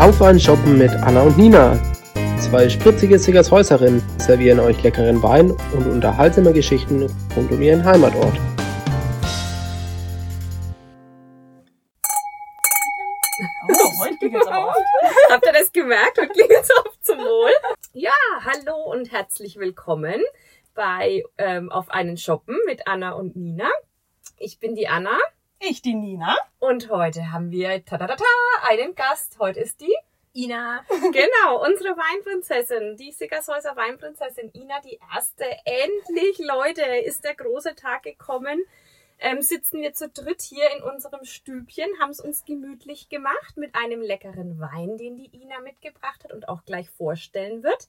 Auf ein Shoppen mit Anna und Nina. Zwei spritzige Sickershäuserinnen servieren euch leckeren Wein und unterhaltsame Geschichten rund um ihren Heimatort. Oh, heute klingelt's aber oft. Habt ihr das gemerkt? Und klingt es auf zum Wohl. Ja, hallo und herzlich willkommen bei ähm, Auf einen Shoppen mit Anna und Nina. Ich bin die Anna Ich, die Nina. und heute haben wir ta -ta -ta -ta, einen Gast. Heute ist die Ina. Genau, unsere Weinprinzessin, die Sickershäuser Weinprinzessin Ina, die erste. Endlich, Leute, ist der große Tag gekommen. Ähm, sitzen wir zu dritt hier in unserem Stübchen, haben es uns gemütlich gemacht mit einem leckeren Wein, den die Ina mitgebracht hat und auch gleich vorstellen wird.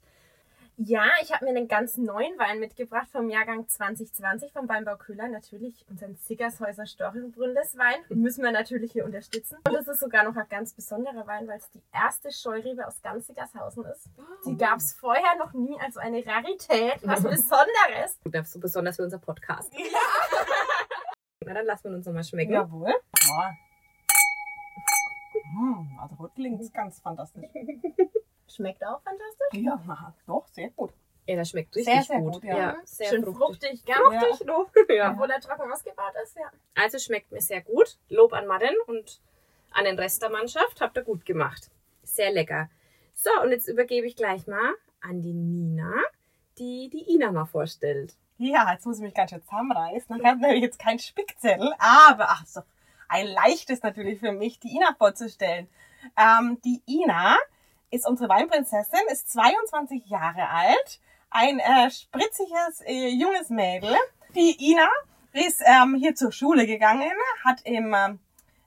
Ja, ich habe mir einen ganz neuen Wein mitgebracht vom Jahrgang 2020 vom Weinbau Köhler. Natürlich unseren Sickershäuser Storchenbrundes-Wein. Müssen wir natürlich hier unterstützen. Und es ist sogar noch ein ganz besonderer Wein, weil es die erste Scheurebe aus ganz Sickershausen ist. Die gab es vorher noch nie, also eine Rarität, was Besonderes. Das ist so besonders für unser Podcast. Na, dann lassen wir uns nochmal schmecken. Jawohl. Ja. Hm, also heute klingt's ganz fantastisch. Schmeckt auch fantastisch. Ja, doch, sehr gut. Ja, das schmeckt Sehr, richtig sehr gut. gut, ja. sehr Schön fruchtig. fruchtig, gell? Fruchtig. Ja. Obwohl er trocken ausgebaut ist, ja. Also schmeckt mir sehr gut. Lob an Madden und an den Rest der Mannschaft. Habt ihr gut gemacht. Sehr lecker. So, und jetzt übergebe ich gleich mal an die Nina, die die Ina mal vorstellt. Ja, jetzt muss ich mich ganz schön zusammenreißen. Ich habe nämlich jetzt keinen Spickzettel, aber ach so, ein leichtes natürlich für mich, die Ina vorzustellen. Ähm, die Ina ist unsere Weinprinzessin, ist 22 Jahre alt, ein äh, spritziges äh, junges Mädel. Die Ina ist ähm, hier zur Schule gegangen, hat im, ähm,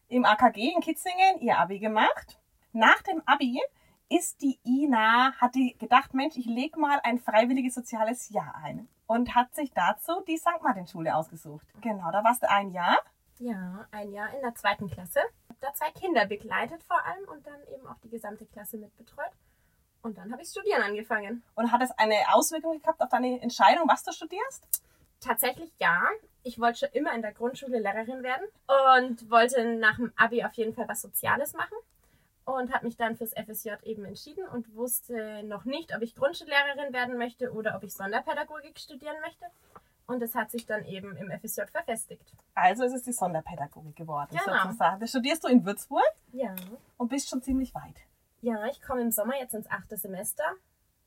im AKG in Kitzingen ihr Abi gemacht. Nach dem Abi ist die Ina, hat die gedacht, Mensch, ich leg mal ein freiwilliges soziales Jahr ein. Und hat sich dazu die St. Martin-Schule ausgesucht. Genau, da warst du ein Jahr. Ja, ein Jahr in der zweiten Klasse. Da zwei Kinder begleitet vor allem und dann eben auch die gesamte Klasse mitbetreut. Und dann habe ich studieren angefangen. Und hat es eine Auswirkung gehabt auf deine Entscheidung, was du studierst? Tatsächlich ja. Ich wollte schon immer in der Grundschule Lehrerin werden und wollte nach dem Abi auf jeden Fall was Soziales machen. Und habe mich dann fürs FSJ eben entschieden und wusste noch nicht, ob ich Grundschullehrerin werden möchte oder ob ich Sonderpädagogik studieren möchte. Und es hat sich dann eben im FSJ verfestigt. Also ist es die Sonderpädagogik geworden, Genau. sozusagen. Das studierst du in Würzburg Ja. und bist schon ziemlich weit. Ja, ich komme im Sommer jetzt ins achte Semester.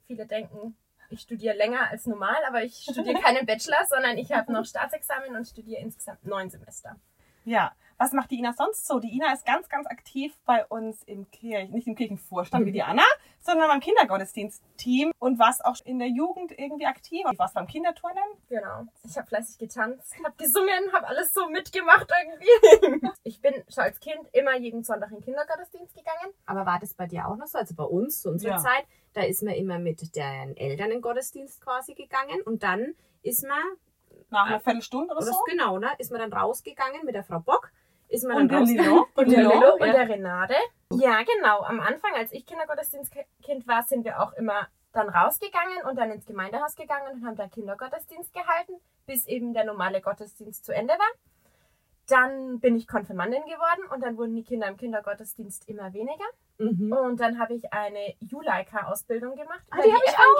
Viele denken, ich studiere länger als normal, aber ich studiere keinen Bachelor, sondern ich habe noch Staatsexamen und studiere insgesamt neun Semester. Ja. Was macht die Ina sonst so? Die Ina ist ganz, ganz aktiv bei uns im Kirchen, nicht im Kirchenvorstand wie die Anna, sondern beim Kindergottesdienstteam und warst auch in der Jugend irgendwie aktiv. Warst beim Kinderturnen? Genau. Ich habe fleißig getanzt, habe gesungen, habe alles so mitgemacht irgendwie. Ich bin schon als Kind immer jeden Sonntag in den Kindergottesdienst gegangen. Aber war das bei dir auch noch so? Also bei uns zu unserer Ja. Zeit, da ist man immer mit den Eltern in den Gottesdienst quasi gegangen und dann ist man, Nach einer Viertelstunde oder oder so? genau, ne, ist man dann rausgegangen mit der Frau Bock, ist man Und dann der. Lilo? Und der Lilo? Lillo und ja. der Renate. Ja, genau. Am Anfang, als ich Kindergottesdienstkind war, sind wir auch immer dann rausgegangen und dann ins Gemeindehaus gegangen und haben da Kindergottesdienst gehalten, bis eben der normale Gottesdienst zu Ende war. Dann bin ich Konfirmandin geworden und dann wurden die Kinder im Kindergottesdienst immer weniger. Mhm. Und dann habe ich eine Juleika-Ausbildung gemacht. Ah, über die hab ich auch,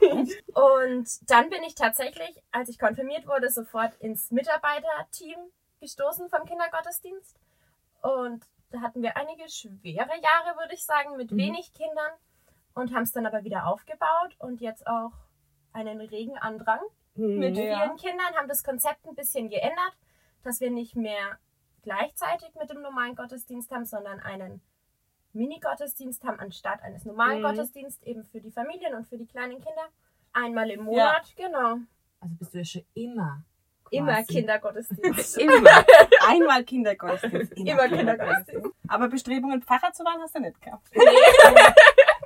Jugend. Und dann bin ich tatsächlich, als ich konfirmiert wurde, sofort ins Mitarbeiterteam gestoßen vom Kindergottesdienst. Und da hatten wir einige schwere Jahre, würde ich sagen, mit Mhm. wenig Kindern und haben es dann aber wieder aufgebaut und jetzt auch einen regen Andrang mit Mhm. Ja. vielen Kindern, haben das Konzept ein bisschen geändert, dass wir nicht mehr gleichzeitig mit dem normalen Gottesdienst haben, sondern einen Mini-Gottesdienst haben anstatt eines normalen Mhm. Gottesdienstes eben für die Familien und für die kleinen Kinder. Einmal im Monat, genau. Also bist du ja schon immer. Immer quasi. Kindergottesdienst. Immer. Einmal Kindergottesdienst. Immer Kindergottesdienst. Aber Bestrebungen, Pfarrer zu werden, hast du nicht gehabt.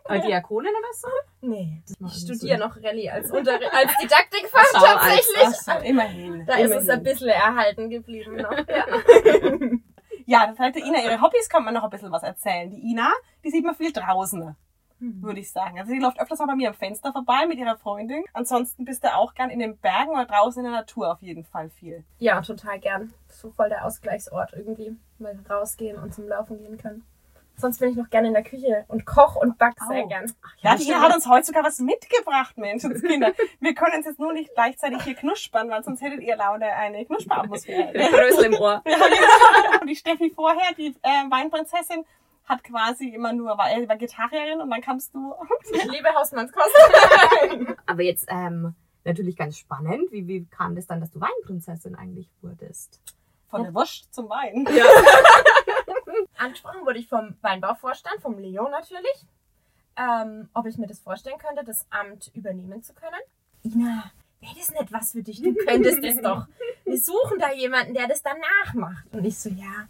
Bei Diakonin oder so? Nee, ich so. studiere noch Rallye als, Unter als Didaktikfach Ach so, als- tatsächlich. Ach so, immerhin. Da ist es immerhin. ein bisschen erhalten geblieben noch. Ja. Ja, das heißt, Ina, ihre Hobbys kann man noch ein bisschen was erzählen. Die Ina, die sieht man viel draußen, würde ich sagen. Also die läuft öfters mal bei mir am Fenster vorbei mit ihrer Freundin. Ansonsten bist du auch gern in den Bergen oder draußen in der Natur auf jeden Fall viel. ja, total gern. So voll der Ausgleichsort irgendwie. Mal rausgehen und zum Laufen gehen können. Sonst bin ich noch gerne in der Küche und koch und back sehr Oh. gern. Ja, die hat uns heute sogar was mitgebracht, Menschenskinder. Wir können uns jetzt nur nicht gleichzeitig hier knuspern, weil sonst hättet ihr lauter eine Knusperatmosphäre. Rösel im Ohr. Ja, genau. Und die Steffi vorher, die äh, Weinprinzessin, hat quasi immer nur, war äh, Vegetarierin und dann kamst du. Ich liebe Hausmannskost. Aber jetzt ähm, natürlich ganz spannend. Wie, wie kam das dann, dass du Weinprinzessin eigentlich wurdest? Von der Wurst zum Wein. Angesprochen wurde ich vom Weinbauvorstand, vom Leo natürlich, ähm, ob ich mir das vorstellen könnte, das Amt übernehmen zu können. Ina, wäre das nicht was für dich? Du könntest es doch. Wir suchen da jemanden, der das danach macht. Und ich so, ja,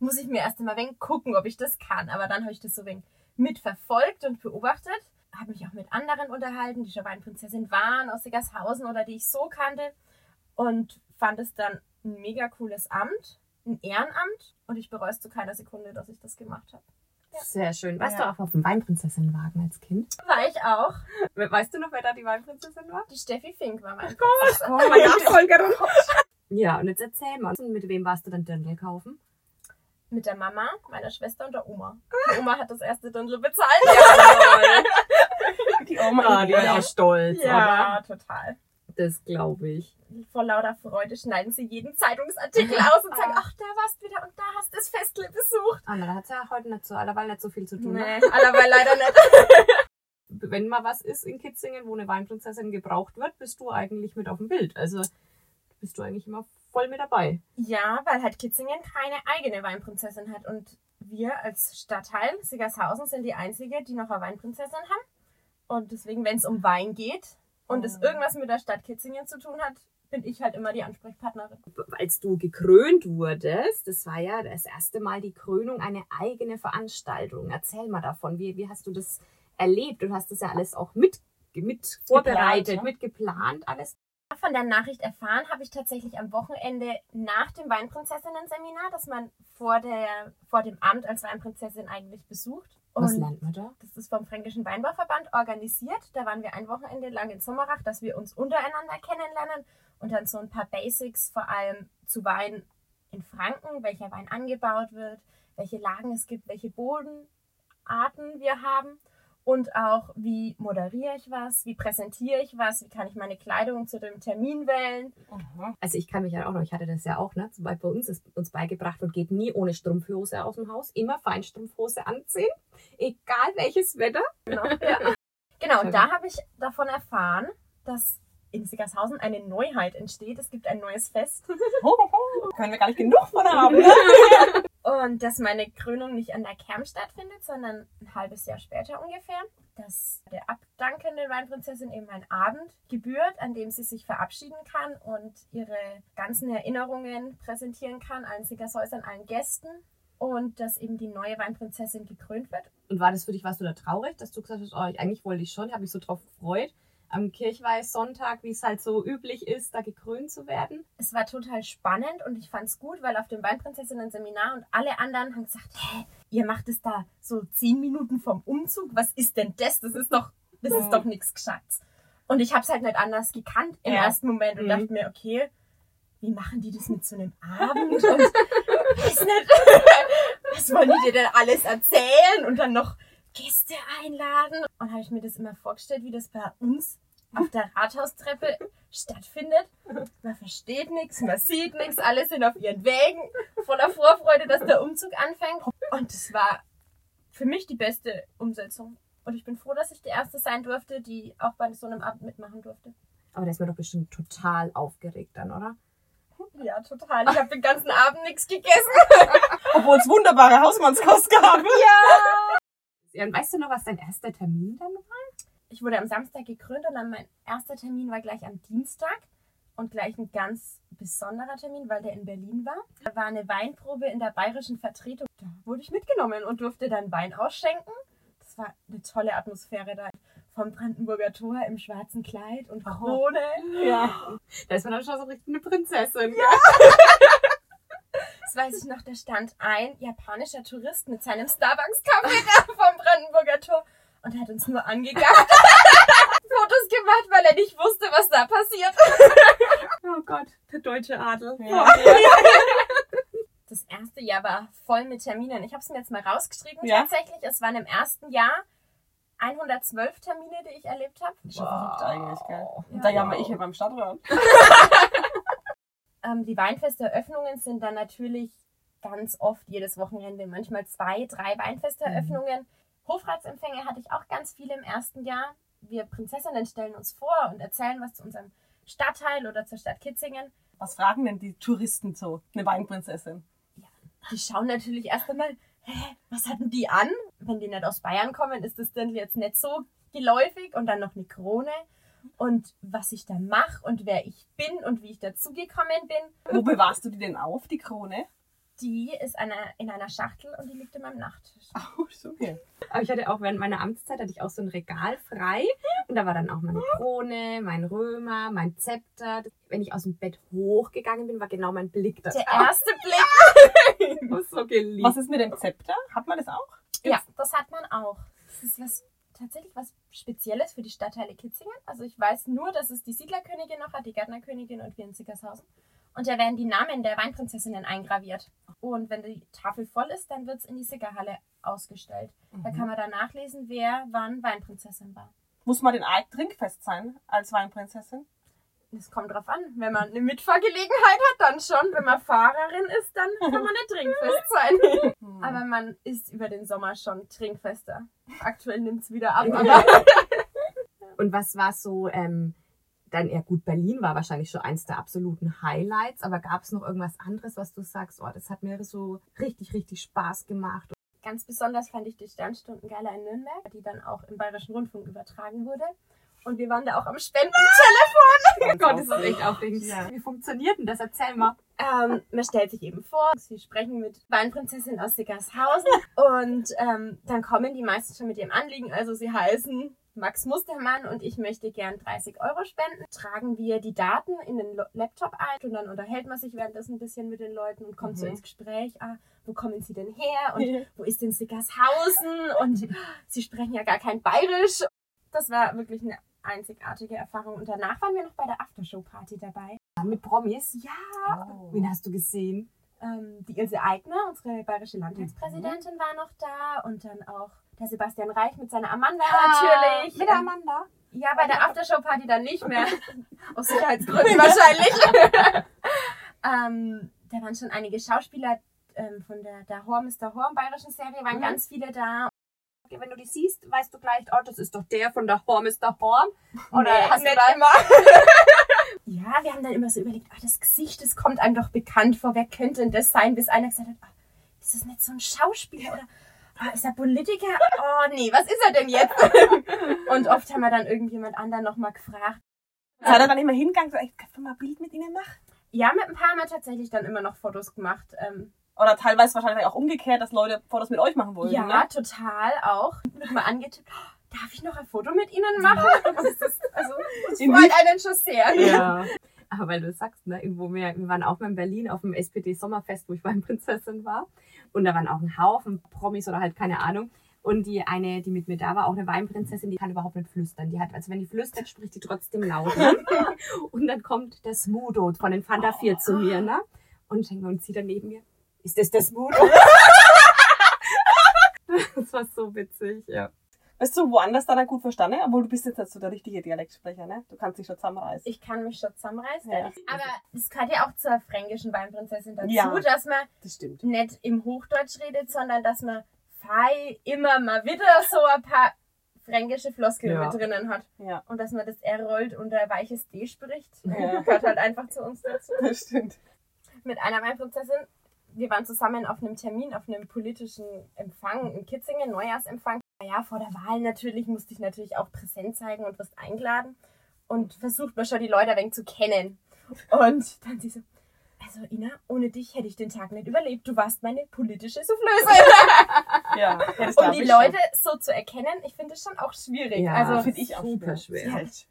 muss ich mir erst einmal wenig gucken, ob ich das kann. Aber dann habe ich das so wenig mitverfolgt und beobachtet. Habe mich auch mit anderen unterhalten, die schon Weinprinzessin waren aus Siggershausen oder die ich so kannte. Und fand es dann ein mega cooles Amt, ein Ehrenamt. Und ich bereue es zu keiner Sekunde, dass ich das gemacht habe. Sehr schön. Warst Ja. du auch auf dem Weinprinzessinwagen als Kind? War ich auch. Weißt du noch, wer da die Weinprinzessin war? Die Steffi Fink war mein Oh mein Nachfolgerin. Ja, und jetzt erzähl mal. Mit wem warst du dann Dirndl kaufen? Mit der Mama, meiner Schwester und der Oma. Die Oma hat das erste Dirndl bezahlt. Die Oma. Ah, die war auch stolz, Ja, total. oder? Das glaube ich. Vor lauter Freude schneiden sie jeden Zeitungsartikel aus und sagen, ach, da warst du wieder und da hast du das Festle besucht. Anna, da hat ja heute nicht so, allerweil nicht so viel zu tun. Ne? Nee, allerweil leider nicht. Wenn mal was ist in Kitzingen, wo eine Weinprinzessin gebraucht wird, bist du eigentlich mit auf dem Bild. Also bist du eigentlich immer voll mit dabei. Ja, weil halt Kitzingen keine eigene Weinprinzessin hat. Und wir als Stadtteil Siggershausen sind die Einzige, die noch eine Weinprinzessin haben. Und deswegen, wenn es um Wein geht und es Oh. irgendwas mit der Stadt Kitzingen zu tun hat, bin ich halt immer die Ansprechpartnerin. Als du gekrönt wurdest, das war ja das erste Mal die Krönung, eine eigene Veranstaltung. Erzähl mal davon. Wie, wie hast du das erlebt? Du hast das ja alles auch mit, mit vorbereitet, ne? mit geplant, alles. Von der Nachricht erfahren habe ich tatsächlich am Wochenende nach dem Weinprinzessinnen-Seminar, das man vor, der, vor dem Amt als Weinprinzessin eigentlich besucht. Was Und lernt man da? das ist vom Fränkischen Weinbauverband organisiert. Da waren wir ein Wochenende lang in Sommerach, dass wir uns untereinander kennenlernen und dann so ein paar Basics, vor allem zu Wein in Franken, welcher Wein angebaut wird, welche Lagen es gibt, welche Bodenarten wir haben und auch, wie moderiere ich was, wie präsentiere ich was, wie kann ich meine Kleidung zu dem Termin wählen. Mhm. Also ich kann mich ja auch noch, ich hatte das ja auch, ne? Zum Beispiel bei uns ist uns beigebracht und geht nie ohne Strumpfhose aus dem Haus. Immer Feinstrumpfhose anziehen, egal welches Wetter. Genau, ja. genau und da habe ich davon erfahren, dass in Siggershausen eine Neuheit entsteht. Es gibt ein neues Fest. Ho, ho, ho. Können wir gar nicht genug von haben. Ne? Und dass meine Krönung nicht an der Kerm stattfindet, sondern ein halbes Jahr später ungefähr. Dass der abdankenden Weinprinzessin eben ein Abend gebührt, an dem sie sich verabschieden kann und ihre ganzen Erinnerungen präsentieren kann, allen Siggershäusern, allen Gästen. Und dass eben die neue Weinprinzessin gekrönt wird. Und war das für dich, warst du da traurig, dass du gesagt hast, oh, ich- eigentlich wollte ich schon, habe mich so drauf gefreut, am Kirchweihsonntag, wie es halt so üblich ist, da gekrönt zu werden? Es war total spannend und ich fand es gut, weil auf dem Weinprinzessinnen-Seminar und alle anderen haben gesagt, hä, ihr macht es da so zehn Minuten vom Umzug, was ist denn das? Das ist doch, das ist Mhm. doch nichts Gescheites. Und ich habe es halt nicht anders gekannt im Ja. ersten Moment und Mhm. dachte mir, okay, wie machen die das mit so einem Abend? Und weiß nicht, was wollen die dir denn alles erzählen und dann noch Gäste einladen? Und habe ich mir das immer vorgestellt, wie das bei uns auf der Rathaustreppe stattfindet. Man versteht nichts, man sieht nichts, alle sind auf ihren Wegen, voller Vorfreude, dass der Umzug anfängt. Und es war für mich die beste Umsetzung. Und ich bin froh, dass ich die Erste sein durfte, die auch bei so einem Abend mitmachen durfte. Aber da ist man doch bestimmt total aufgeregt dann, oder? Ja, total. Ich habe den ganzen Abend nichts gegessen. Obwohl es wunderbare Hausmannskost gab. Ja, und weißt du noch, was dein erster Termin dann war? Ich wurde am Samstag gekrönt und dann mein erster Termin war gleich am Dienstag. Und gleich ein ganz besonderer Termin, weil der in Berlin war. Da war eine Weinprobe in der bayerischen Vertretung. Da wurde ich mitgenommen und durfte dann Wein ausschenken. Das war eine tolle Atmosphäre da. Vom Brandenburger Tor im schwarzen Kleid und Krone. Ja. Da ist man dann schon so richtig eine Prinzessin. Das weiß ich noch, da stand ein japanischer Tourist mit seinem Starbucks-Kaffee da vom Brandenburger Tor und hat uns nur angegabt. Fotos gemacht, weil er nicht wusste, was da passiert. Oh Gott, der deutsche Adel. Ja. Das erste Jahr war voll mit Terminen. Ich habe es mir jetzt mal rausgeschrieben. Ja. Tatsächlich, es waren im ersten Jahr 112 Termine, die ich erlebt habe. Schon verrückt eigentlich, gell? Und Ja. da jammer ich hier beim Stadtrat. Ähm, die Weinfesteröffnungen sind dann natürlich ganz oft jedes Wochenende, manchmal zwei, drei Weinfesteröffnungen. Hofratsempfänge hatte ich auch ganz viele im ersten Jahr. Wir Prinzessinnen stellen uns vor und erzählen was zu unserem Stadtteil oder zur Stadt Kitzingen. Was fragen denn die Touristen so? Eine Weinprinzessin. Die schauen natürlich erst einmal, hä, was hatten die an? Wenn die nicht aus Bayern kommen, ist das dann jetzt nicht so geläufig und dann noch eine Krone. Und was ich da mache und wer ich bin und wie ich dazugekommen bin, Wo bewahrst du die denn auf, die Krone? die ist eine, in einer Schachtel und die liegt in meinem Nachttisch. Oh, so okay. Aber ich hatte auch während meiner Amtszeit hatte ich auch so ein Regal frei und da war dann auch meine Krone, mein Römer, mein Zepter. Wenn ich aus dem Bett hochgegangen bin, war genau mein Blick da. Der erste Blick. Ich muss so geliebt. Was ist mit dem Zepter? Hat man das auch? Ja, das hat man auch. Das ist was tatsächlich was Spezielles für die Stadtteile Kitzingen. Also ich weiß nur, dass es die Siedlerkönigin noch hat, die Gärtnerkönigin und wir in Sickershausen. Und da werden die Namen der Weinprinzessinnen eingraviert. Und wenn die Tafel voll ist, dann wird es in die Sickerhalle ausgestellt. Da kann man dann nachlesen, wer wann Weinprinzessin war. Muss man den Eid trinkfest sein als Weinprinzessin? Es kommt drauf an. Wenn man eine Mitfahrgelegenheit hat, dann schon. Wenn man Fahrerin ist, dann kann man nicht trinkfest sein. Aber man ist über den Sommer schon trinkfester. Aktuell nimmt es wieder ab. Und was war so, ähm, dann eher gut, Berlin war wahrscheinlich schon eins der absoluten Highlights, aber gab es noch irgendwas anderes, was du sagst, oh, das hat mir so richtig, richtig Spaß gemacht. Ganz besonders fand ich die Sternstundengaler in Nürnberg, die dann auch im Bayerischen Rundfunk übertragen wurde. Und wir waren da auch am Spendentelefon. Oh Gott, ist das echt aufregend. Ja. Wie funktioniert denn das? Erzähl mal. Ähm, man stellt sich eben vor, sie sprechen mit Weinprinzessin aus Sickershausen und ähm, dann kommen die meisten schon mit ihrem Anliegen. Also sie heißen Max Mustermann und ich möchte gern 30 Euro spenden. Tragen wir die Daten in den Laptop ein und dann unterhält man sich währenddessen ein bisschen mit den Leuten und kommt so Mhm. ins Gespräch. Ah, wo kommen sie denn her und wo ist denn Sickershausen und sie sprechen ja gar kein Bayerisch. Das war wirklich eine einzigartige Erfahrung. Und danach waren wir noch bei der Aftershow-Party dabei. Mit Promis? Ja, Oh. Wen hast du gesehen? ähm, die Ilse Eigner, unsere bayerische Landtagspräsidentin, war noch da und dann auch der Sebastian Reich mit seiner Amanda natürlich. Mit der Ähm, Amanda? ja, bei der Aftershow-Party dann nicht mehr. Aus Sicherheitsgründen wahrscheinlich. ähm, da waren schon einige Schauspieler ähm, von der Der Horm ist der Horm bayerischen Serie, waren Mhm. ganz viele da. Wenn du die siehst, weißt du gleich, oh, das ist doch der von der Horm ist der Horm. Oder Nee, hast du nicht da immer. ja, wir haben dann immer so überlegt, ah, das Gesicht, das kommt einem doch bekannt vor. Wer könnte denn das sein? Bis einer gesagt hat, ah, ist das nicht so ein Schauspieler oder ah, ist er Politiker? Oh nee, was ist er denn jetzt? Und oft haben wir dann irgendjemand anderen nochmal gefragt. Seid ihr dann immer hingegangen, so, kannst du mal ein Bild mit ihnen machen? Ja, mit ein paar haben wir tatsächlich dann immer noch Fotos gemacht. Ähm, Oder teilweise wahrscheinlich auch umgekehrt, dass Leute Fotos mit euch machen wollen. ja, Ne? total auch. Wird mal angetippt. "Oh, Darf ich noch ein Foto mit Ihnen machen? Das ist, also, das In freut einen schon sehr. Ja. Aber weil du sagst, ne, irgendwo wir, wir waren auch mal in Berlin auf dem SPD Sommerfest, wo ich Weinprinzessin war. Und da waren auch ein Haufen Promis oder halt keine Ahnung. Und die eine, die mit mir da war, auch eine Weinprinzessin, die kann überhaupt nicht flüstern. Die hat, also wenn die flüstert, spricht die trotzdem laut. Ne? und dann kommt der Smudo von den Fanta 4 zu mir, ne? Und, und sie dann neben mir. Ist das der Smudo? das war so witzig, ja. Bist du woanders dann gut verstanden? Obwohl du bist jetzt nicht so der richtige Dialektsprecher, ne? Du kannst dich schon zusammenreißen. Ich kann mich schon zusammenreißen. Ja. Aber es gehört ja auch zur fränkischen Weinprinzessin dazu, Ja. dass man Das stimmt. nicht im Hochdeutsch redet, sondern dass man fei immer mal wieder so ein paar fränkische Floskeln Ja. mit drinnen hat. Ja, Und dass man das R rollt und ein weiches D spricht. Ja. Gehört halt einfach zu uns dazu. das stimmt. Mit einer Weinprinzessin. Wir waren zusammen auf einem Termin, auf einem politischen Empfang in Kitzingen, Neujahrsempfang. Ja, vor der Wahl natürlich musste ich natürlich auch präsent zeigen und wirst eingeladen. Und versucht man schon die Leute ein wenig zu kennen. Und dann sie so, also Ina, ohne dich hätte ich den Tag nicht überlebt. Du warst meine politische Soufflöse. Ja, ja das Und die Leute so zu erkennen, ich finde es schon auch schwierig. Ja. also finde ich auch super schwer. schwer. Das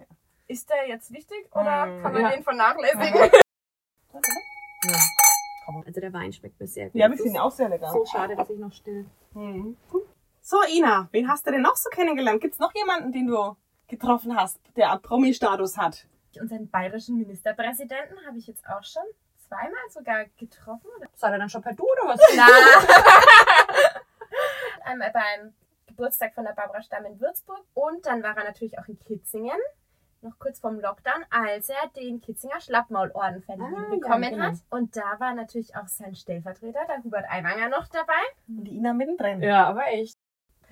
ist der jetzt wichtig oder Mm, kann man ja. den vernachlässigen? ja. Also der Wein schmeckt mir sehr gut. Ja, wir Es finden ist auch sehr lecker. So schade, dass ich noch still. Mhm. So, Ina, wen hast du denn noch so kennengelernt? Gibt's noch jemanden, den du getroffen hast, der einen Promi-Status hat? Unseren bayerischen Ministerpräsidenten habe ich jetzt auch schon zweimal sogar getroffen. Seid ihr dann schon per Du oder was? Einmal beim Geburtstag von der Barbara Stamm in Würzburg und dann war er natürlich auch in Kitzingen, noch kurz vorm Lockdown, als er den Kitzinger Schlappmaulorden verliehen Ah, ja, bekommen genau. hat. Und da war natürlich auch sein Stellvertreter, der Hubert Aiwanger, noch dabei. Und die Ina mittendrin. Ja, aber echt.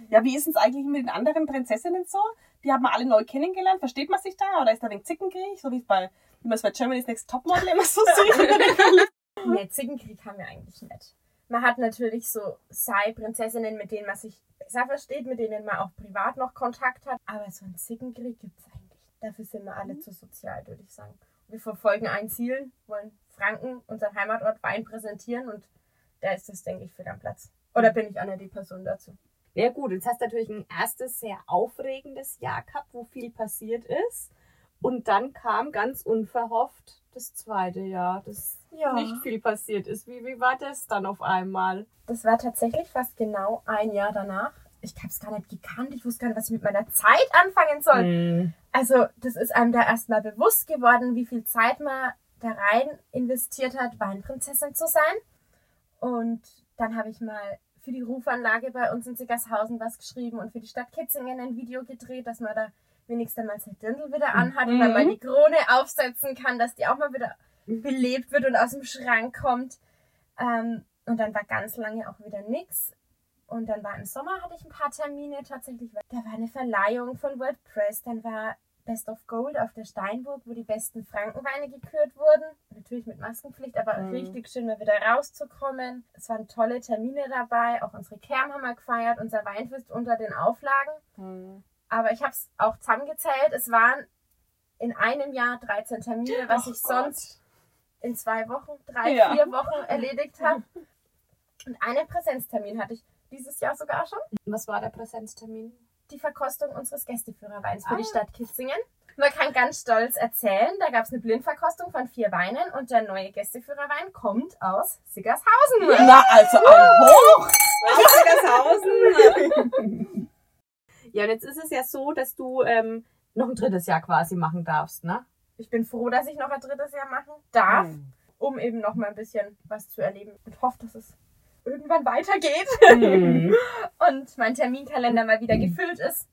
Ja, wie ist es eigentlich mit den anderen Prinzessinnen so? Die haben wir alle neu kennengelernt. Versteht man sich da? Oder ist da ein Zickenkrieg? So wie es bei, wie man es bei Germany's Next Topmodel immer so sieht. Nee, Zickenkrieg haben wir eigentlich nicht. Man hat natürlich so Sei-Prinzessinnen, mit denen man sich besser versteht, mit denen man auch privat noch Kontakt hat. Aber so einen Zickenkrieg gibt es eigentlich. Dafür sind wir alle zu sozial, würde ich sagen. Wir verfolgen ein Ziel, wollen Franken, unseren Heimatort Wein präsentieren und da ist das, denke ich, für am Platz. Oder bin ich Anna die Person dazu? Ja gut, jetzt hast du natürlich ein erstes sehr aufregendes Jahr gehabt, wo viel passiert ist. Und dann kam ganz unverhofft das zweite Jahr, das Ja. nicht viel passiert ist. Wie, wie war das dann auf einmal? Das war tatsächlich fast genau ein Jahr danach. Ich habe es gar nicht gekannt. Ich wusste gar nicht, was ich mit meiner Zeit anfangen soll. Hm. Also, das ist einem da erstmal bewusst geworden, wie viel Zeit man da rein investiert hat, Weinprinzessin zu sein. Und dann habe ich mal für die Rufanlage bei uns in Sickershausen was geschrieben und für die Stadt Kitzingen ein Video gedreht, dass man da wenigstens mal sein Dirndl wieder anhat und Mhm. dann mal die Krone aufsetzen kann, dass die auch mal wieder belebt wird und aus dem Schrank kommt. Ähm, und dann war ganz lange auch wieder nix. Und dann war im Sommer, hatte ich ein paar Termine tatsächlich. Da war eine Verleihung von WordPress, dann war Best of Gold auf der Steinburg, wo die besten Frankenweine gekürt wurden. Natürlich mit Maskenpflicht, aber Mhm. richtig schön mal wieder rauszukommen. Es waren tolle Termine dabei. Auch unsere Kerm haben wir gefeiert, unser Weinfest unter den Auflagen. Hm. Aber ich habe es auch zusammengezählt. Es waren in einem Jahr 13 Termine, was Oh ich sonst in zwei Wochen, drei, Ja. vier Wochen erledigt habe. Und einen Präsenztermin hatte ich dieses Jahr sogar schon. Was war der Präsenztermin? Die Verkostung unseres Gästeführerweins für Ah. die Stadt Kitzingen. Man kann ganz stolz erzählen, da gab es eine Blindverkostung von vier Weinen und der neue Gästeführerwein kommt aus Siggershausen. Na, also ein Hoch! Sickershausen! Ja, und jetzt ist es ja so, dass du ähm, noch ein drittes Jahr quasi machen darfst, ne? Ich bin froh, dass ich noch ein drittes Jahr machen darf, Hm. um eben noch mal ein bisschen was zu erleben und hoffe, dass es irgendwann weitergeht. Mhm. und mein Terminkalender mal wieder gefüllt ist,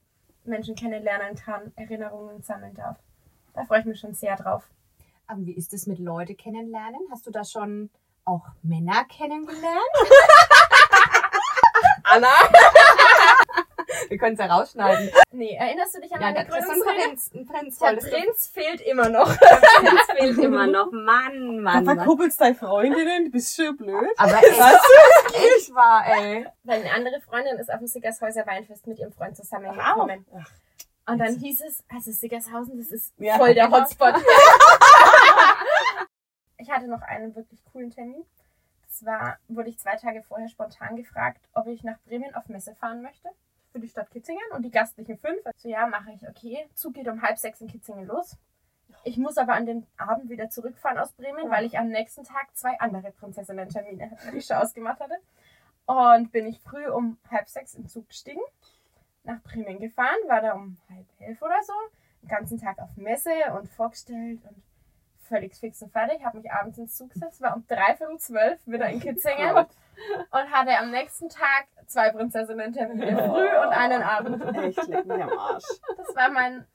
Menschen kennenlernen kann, Erinnerungen sammeln darf. Da freue ich mich schon sehr drauf. Aber wie ist es mit Leute kennenlernen? Hast du da schon auch Männer kennengelernt? Anna? Wir können es ja rausschneiden. Nee, erinnerst du dich an Ja, meine das ist ein Gründungsrede? Prinz. Ein Prinz Der du- Prinz fehlt immer noch. Prinz fehlt immer noch. Mann, Mann. Mann. verkuppelst deine Freundinnen, du bist schön blöd. Aber echt, echt war, ey. Weil eine andere Freundin ist auf dem Sickershäuser Weinfest mit ihrem Freund zusammengekommen. Ach, Und dann hieß es, also Sickershausen, das ist Ja, voll der. Hotspot. ich hatte noch einen wirklich coolen Termin. Das war, wurde ich zwei Tage vorher spontan gefragt, ob ich nach Bremen auf Messe fahren möchte. Für die Stadt Kitzingen und die gastlichen fünf. So, ja, mache ich, okay. Zug geht um halb sechs in Kitzingen los. Ich muss aber an dem Abend wieder zurückfahren aus Bremen, weil ich am nächsten Tag zwei andere Prinzessinnen-Termine hatte, die ich schon ausgemacht hatte. Und bin ich früh um halb sechs im Zug gestiegen, nach Bremen gefahren, war da um halb elf oder so, den ganzen Tag auf Messe und vorgestellt und völlig fix und fertig, habe mich abends ins Zug gesetzt, war um dreiviertel zwölf wieder in Kitzingen und hatte am nächsten Tag zwei Prinzessinnen-Termine früh und einen Abend. Echt, leck mich am Arsch. Das war mein,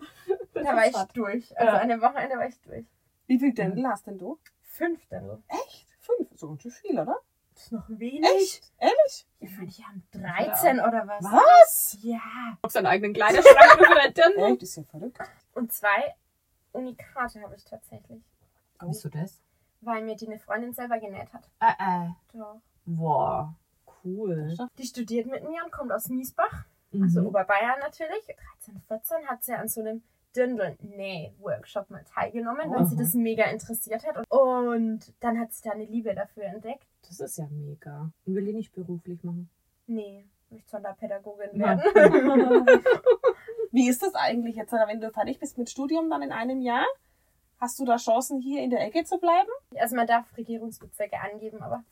da war ich durch. Also Ja. an dem Wochenende war ich durch. Wie viel Dirndl hast denn du? Fünf Dirndl. Echt? Fünf? So ganz schön viel, oder? Das ist noch wenig. Echt? Ehrlich? Ja, manche haben 13 oder was. Was? Ja. Auf seinen eigenen Kleiderschrank für dein Dirndl. Echt, ist ja verrückt. Und zwei Unikate habe ich tatsächlich. Wieso das? Weil mir die eine Freundin selber genäht hat. Äh, äh. Doch. Boah, cool. Die studiert mit mir und kommt aus Miesbach, also Mhm. Oberbayern natürlich. 13, 14 hat sie an so einem Dirndl-Näh-Workshop mal teilgenommen, weil sie das mega interessiert hat. Und, dann hat sie da eine Liebe dafür entdeckt. Das ist ja mega. Und will die nicht beruflich machen. Nee, ich möchte Sonderpädagogin Ja. werden. Wie ist das eigentlich jetzt, wenn du fertig bist mit Studium dann in einem Jahr? Hast du da Chancen, hier in der Ecke zu bleiben? Also man darf Regierungsbezirke angeben, aber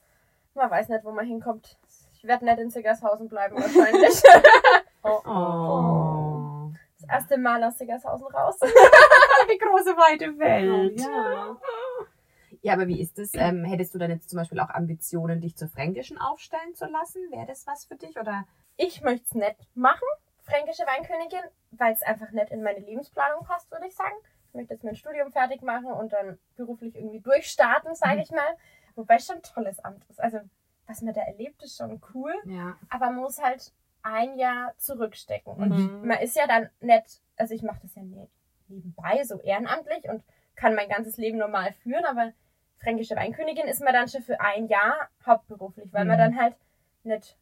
man weiß nicht, wo man hinkommt. Ich werde nicht in Siggershausen bleiben wahrscheinlich. Oh. Das erste Mal aus Siggershausen raus. Die große weite Welt. Ja. Ja, aber wie ist es? Ähm, hättest du dann jetzt zum Beispiel auch Ambitionen, dich zur Fränkischen aufstellen zu lassen? Wäre das was für dich? Oder? Ich möchte es nicht machen, fränkische Weinkönigin, weil es einfach nicht in meine Lebensplanung passt, würde ich sagen. Ich möchte jetzt mein Studium fertig machen und dann beruflich irgendwie durchstarten, sage ich mal. Wobei es schon ein tolles Amt ist. Also, was man da erlebt, ist schon cool. Ja. Aber man muss halt ein Jahr zurückstecken. Und Mhm. man ist ja dann nicht, also ich mache das ja ne- nebenbei, so ehrenamtlich und kann mein ganzes Leben normal führen, aber fränkische Weinkönigin ist man dann schon für ein Jahr hauptberuflich, weil man Mhm. dann halt nicht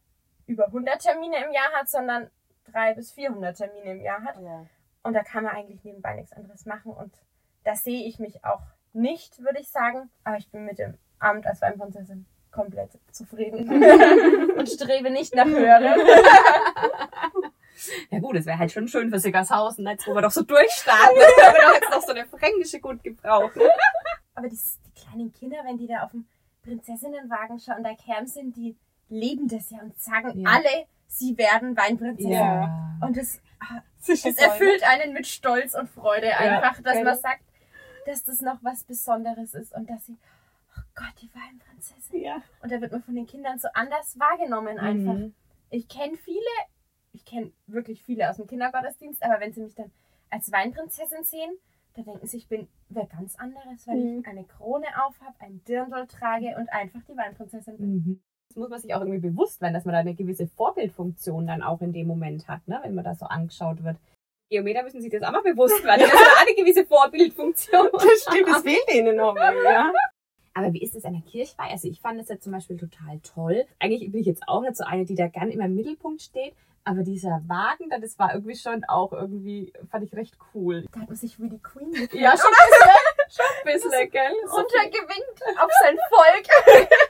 über 100 Termine im Jahr hat, sondern 300 bis 400 Termine im Jahr hat. Ja. Und da kann man eigentlich nebenbei nichts anderes machen. Und da sehe ich mich auch nicht, würde ich sagen. Aber ich bin mit dem Amt als Weinprinzessin komplett zufrieden und strebe nicht nach höherem. Ja gut, es wäre halt schon schön für Siggershausen, jetzt wo wir doch so durchstarten. wenn wir doch jetzt noch so eine Fränkische gut gebrauchen. Aber die, die kleinen Kinder, wenn die da auf dem Prinzessinnenwagen schauen, da kämen sind, die leben das ja und sagen Ja. alle, sie werden Weinprinzessin. Ja. Und das, ah, das erfüllt einen mit Stolz und Freude einfach, dass gell? man sagt, dass das noch was Besonderes ist und dass sie, oh Gott, die Weinprinzessin. Ja. Und da wird man von den Kindern so anders wahrgenommen einfach. Mhm. Ich kenne viele, ich kenne wirklich viele aus dem Kindergottesdienst, aber wenn sie mich dann als Weinprinzessin sehen, da denken sie, ich bin wer ganz anderes, weil Mhm. ich eine Krone aufhab, ein Dirndl trage und einfach die Weinprinzessin bin. Mhm. Das muss man sich auch irgendwie bewusst werden, dass man da eine gewisse Vorbildfunktion dann auch in dem Moment hat, ne? wenn man da so angeschaut wird. Geometer müssen sich das auch mal bewusst werden. Das ist ja eine gewisse Vorbildfunktion. Das stimmt, das fehlt ihnen noch. Ja. Aber wie ist es an der Kirchweih? Also ich fand es ja zum Beispiel total toll. Eigentlich bin ich jetzt auch nicht so eine, die da gern immer im Mittelpunkt steht. Aber dieser Wagen, da, das war irgendwie schon auch irgendwie, fand ich recht cool. Da hat man sich wie die Queen Ja, schon ein bisschen, schon ein bisschen, gell? Runtergewinkt auf sein Volk.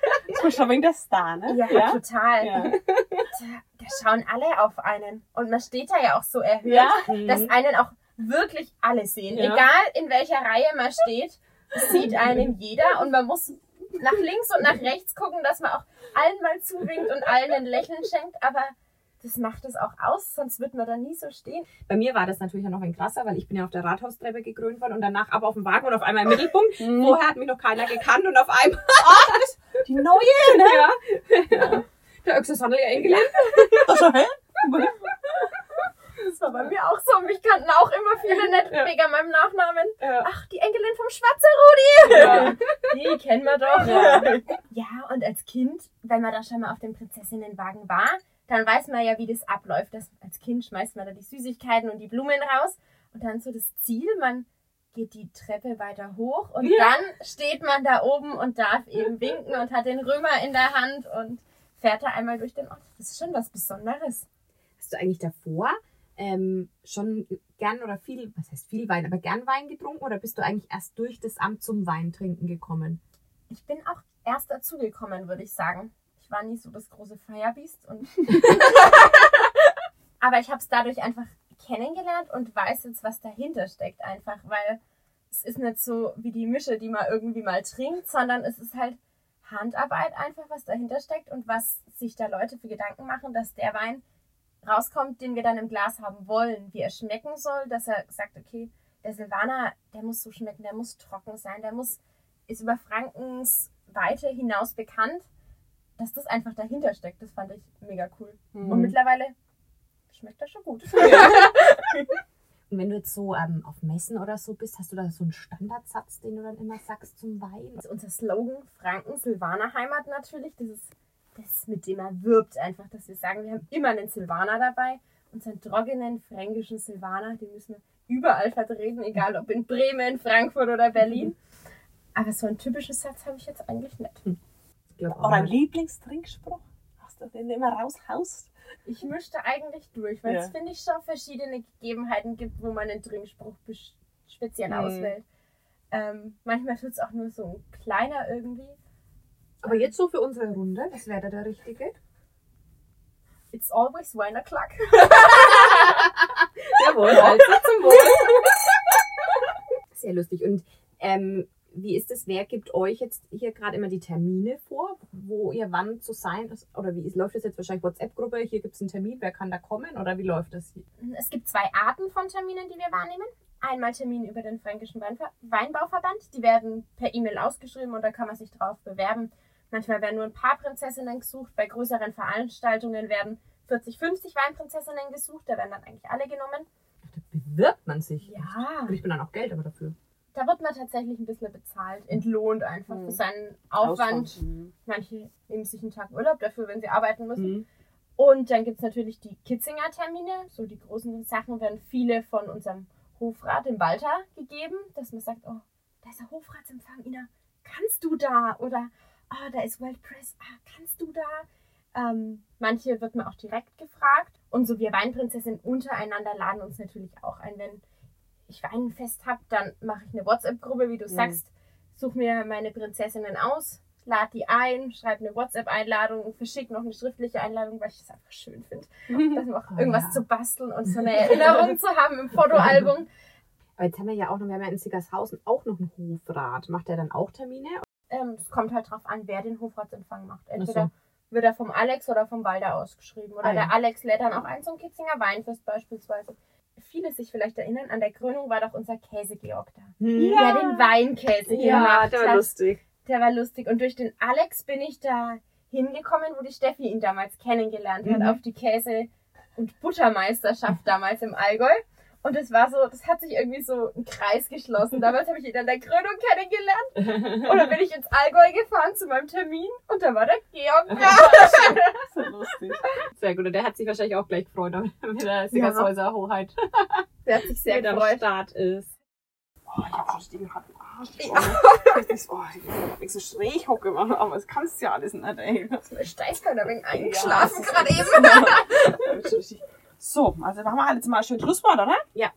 Wegen der Star, ne? Ja, total. Ja. Da, da schauen alle auf einen. Und man steht da ja auch so erhöht, Ja. dass einen auch wirklich alle sehen. Ja. Egal in welcher Reihe man steht, sieht einen jeder und man muss nach links und nach rechts gucken, dass man auch allen mal zuwinkt und allen ein Lächeln schenkt. Aber das macht es auch aus, sonst wird man da nie so stehen. Bei mir war das natürlich auch noch ein krasser, weil ich bin ja auf der Rathaustreppe gekrönt worden und danach aber auf dem Wagen und auf einmal im Mittelpunkt. Mhm. Vorher hat mich noch keiner gekannt und auf einmal, Die neue, ne? ja, der Öxel Sandel eingeladen. Das schon, hä? Das war bei mir auch so. Mich kannten auch immer viele nicht Ja. wegen meinem Nachnamen. Ja. Ach, die Enkelin vom Schwarze Rudi. Ja. Die kennen wir doch. Ja. Ja, und als Kind, wenn man da schon mal auf dem Prinzessinnenwagen war, dann weiß man ja, wie das abläuft. Das, als Kind schmeißt man da die Süßigkeiten und die Blumen raus. Und dann so das Ziel, man geht die Treppe weiter hoch und Ja. dann steht man da oben und darf eben winken und hat den Römer in der Hand und fährt da einmal durch den Ort. Das ist schon was Besonderes. Hast du eigentlich davor ähm, schon gern oder viel, was heißt viel Wein, aber gern Wein getrunken oder bist du eigentlich erst durch das Amt zum Weintrinken gekommen? Ich bin auch erst dazugekommen, würde ich sagen. Ich war nie so das große Feierbiest. Und Aber ich habe es dadurch einfach kennengelernt und weiß jetzt, was dahinter steckt einfach, weil es ist nicht so wie die Mische, die man irgendwie mal trinkt, sondern es ist halt Handarbeit einfach, was dahinter steckt und was sich da Leute für Gedanken machen, dass der Wein rauskommt, den wir dann im Glas haben wollen, wie er schmecken soll, dass er sagt, okay, der Silvaner, der muss so schmecken, der muss trocken sein, der muss, ist über Frankens Weite hinaus bekannt, dass das einfach dahinter steckt. Das fand ich mega cool. Mhm. Und mittlerweile schmeckt er schon gut. Und wenn du jetzt so ähm, auf Messen oder so bist, hast du da so einen Standardsatz, den du dann immer sagst zum Wein? Das ist unser Slogan Franken, Silvaner Heimat natürlich. Das ist das, mit dem er wirbt einfach, dass wir sagen, wir haben immer einen Silvaner dabei. Unseren trockenen fränkischen Silvaner, den müssen wir überall vertreten, egal ob in Bremen, Frankfurt oder Berlin. Aber so einen typischen Satz habe ich jetzt eigentlich nicht. Ich glaube auch. Oder ein. Lieblingstrinkspruch? Hast du den immer raushaust? Ich mischte eigentlich durch, weil es, Ja. finde ich, schon verschiedene Gegebenheiten gibt, wo man einen Trinkspruch speziell Mhm. auswählt. Ähm, manchmal tut es auch nur so ein kleiner irgendwie. Aber jetzt so für unsere Runde, was wäre da der richtige? It's always wine o'clock. Jawohl, also zum Wohl. Sehr lustig. Und ähm, wie ist es? Wer gibt euch jetzt hier gerade immer die Termine vor, wo ihr wann zu sein ist? Oder wie ist, läuft das jetzt wahrscheinlich WhatsApp-Gruppe? Hier gibt es einen Termin, wer kann da kommen? Oder wie läuft das hier? Es gibt zwei Arten von Terminen, die wir wahrnehmen. einmal Termine über den Fränkischen Weinbauverband. Die werden per E-Mail ausgeschrieben und da kann man sich drauf bewerben. Manchmal werden nur ein paar Prinzessinnen gesucht. Bei größeren Veranstaltungen werden 40, 50 Weinprinzessinnen gesucht. Da werden dann eigentlich alle genommen. Da bewirbt man sich. Ja. Und ich bin dann auch Geld aber dafür. Da wird man tatsächlich ein bisschen bezahlt, entlohnt einfach für seinen Aufwand. Manche nehmen sich einen Tag Urlaub dafür, wenn sie arbeiten müssen. Mhm. Und dann gibt's natürlich die Kitzinger Termine. So die großen Sachen werden viele von unserem Hofrat, dem Walter, gegeben, dass man sagt, oh, da ist der Hofratsempfang, Ina, kannst du da? Oder, oh, da ist Wild Press, ah, kannst du da? Ähm, manche wird man auch direkt gefragt. Und so wir Weinprinzessinnen untereinander laden uns natürlich auch ein. Wenn ich Weinfest habe, dann mache ich eine WhatsApp-Gruppe, wie du sagst. Such mir meine Prinzessinnen aus, lad die ein, schreib eine WhatsApp-Einladung, verschick noch eine schriftliche Einladung, weil ich das einfach schön finde. Noch irgendwas ja. zu basteln und so eine Erinnerung zu haben im Fotoalbum. Aber jetzt haben wir ja auch noch, wir haben ja in Sickershausen auch noch einen Hofrat. Macht der dann auch Termine? Ähm, Es kommt halt drauf an, wer den Hofratsempfang macht. Ach Entweder so. wird er vom Alex oder vom Walder ausgeschrieben. Oder Ah, ja. der Alex lädt dann auch ein zum Kitzinger Weinfest beispielsweise. Viele sich vielleicht erinnern, an der Krönung war doch unser Käse-Georg da. Ja. Der den Weinkäse Ja, gemacht der war hat. lustig. Der war lustig. Und durch den Alex bin ich da hingekommen, wo die Steffi ihn damals kennengelernt hat, Mhm. auf die Käse- und Buttermeisterschaft damals im Allgäu. Und es war so, das hat sich irgendwie so ein Kreis geschlossen. Damals habe ich ihn an der Krönung kennengelernt. Und dann bin ich ins Allgäu gefahren zu meinem Termin und da war der Georg da. gut. Und der hat sich wahrscheinlich auch gleich gefreut, mit der Sickershäuser Hoheit Der hat sich sehr mit am gefreut. Start ist. Oh, ich hab schon Stiegen hat Arsch. Oh, das, oh, ich hab so schräg hocke, aber das kannst du ja alles nicht, ey. Ich steiß da wegen eingeschlafen Ja, gerade eben. So, also da haben wir jetzt mal schön Schlusswort, oder? Ja.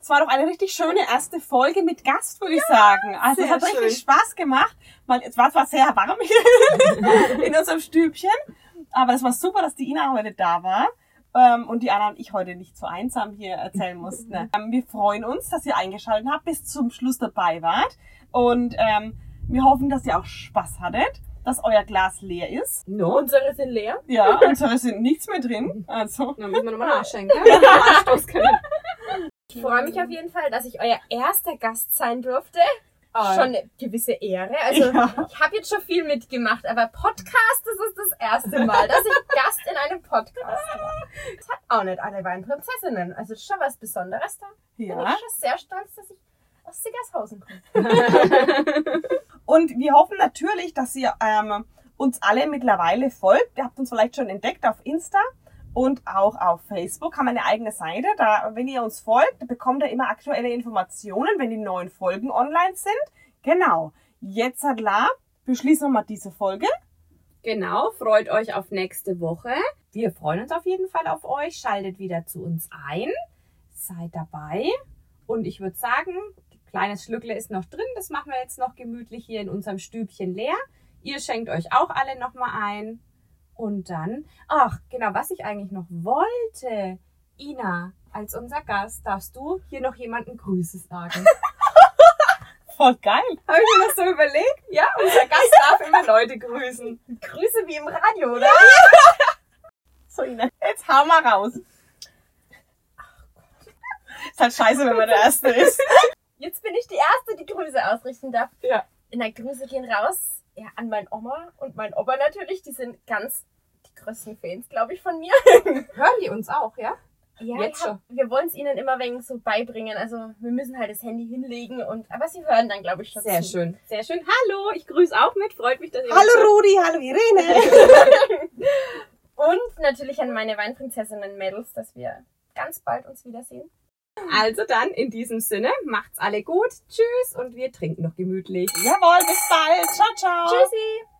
Es war doch eine richtig schöne erste Folge mit Gast, würde ich sagen. Also es hat richtig schön. Spaß gemacht. Man, es war zwar sehr warm hier in unserem Stübchen, aber es war super, dass die Ina heute da war. Ähm, und die Anna und ich heute nicht so einsam hier erzählen mussten. Ähm, wir freuen uns, dass ihr eingeschaltet habt, bis zum Schluss dabei wart. Und ähm, wir hoffen, dass ihr auch Spaß hattet, dass euer Glas leer ist. No. Unsere sind leer. Ja, unsere sind nichts mehr drin. Also, Dann müssen wir nochmal nachschenken. Anstoß können. Ich freue mich auf jeden Fall, dass ich euer erster Gast sein durfte. Ah, Schon eine gewisse Ehre. Also Ja. ich habe jetzt schon viel mitgemacht, aber Podcast, das ist das erste Mal, dass ich Gast in einem Podcast war. Das hat auch nicht alle Weinprinzessinnen. Also das ist schon was Besonderes da. Bin ja. ich schon sehr stolz, dass ich aus Siggershausen komme. Und wir hoffen natürlich, dass ihr ähm, uns alle mittlerweile folgt. Ihr habt uns vielleicht schon entdeckt auf Insta und auch auf Facebook. Haben wir eine eigene Seite. Da, wenn ihr uns folgt, bekommt ihr immer aktuelle Informationen, wenn die neuen Folgen online sind. Genau. Jetzt hat La, beschließen wir mal diese Folge. Genau, freut euch auf nächste Woche. Wir freuen uns auf jeden Fall auf euch. Schaltet wieder zu uns ein. Seid dabei. Und ich würde sagen, ein kleines Schlückle ist noch drin. Das machen wir jetzt noch gemütlich hier in unserem Stübchen leer. Ihr schenkt euch auch alle nochmal ein. Und dann, ach, genau, was ich eigentlich noch wollte. Ina, als unser Gast darfst du hier noch jemanden Grüße sagen. Voll geil. Habe ich mir das so überlegt? Ja, unser Gast darf immer Leute grüßen. Grüße wie im Radio, oder? So, Ina, jetzt hau mal raus. Ist halt scheiße, wenn man der Erste ist. Jetzt bin ich die Erste, die Grüße ausrichten darf. Ja. Na, Grüße gehen raus ja, an mein Oma und mein Opa natürlich. Die sind ganz die größten Fans, glaube ich, von mir. Hören die uns auch, ja? Ja, Jetzt hab, wir wollen es ihnen immer wegen so beibringen. Also wir müssen halt das Handy hinlegen und aber sie hören dann, glaube ich, schon Sehr zu. schön. Sehr schön. Hallo, ich grüße auch mit. Freut mich, dass ihr Hallo Rudi, hallo Irene. Und natürlich an meine Weinprinzessinnen-Mädels, dass wir ganz bald uns wiedersehen. Also dann, in diesem Sinne, macht's alle gut. Tschüss und wir trinken noch gemütlich. Jawohl, bis bald. Ciao, ciao. Tschüssi!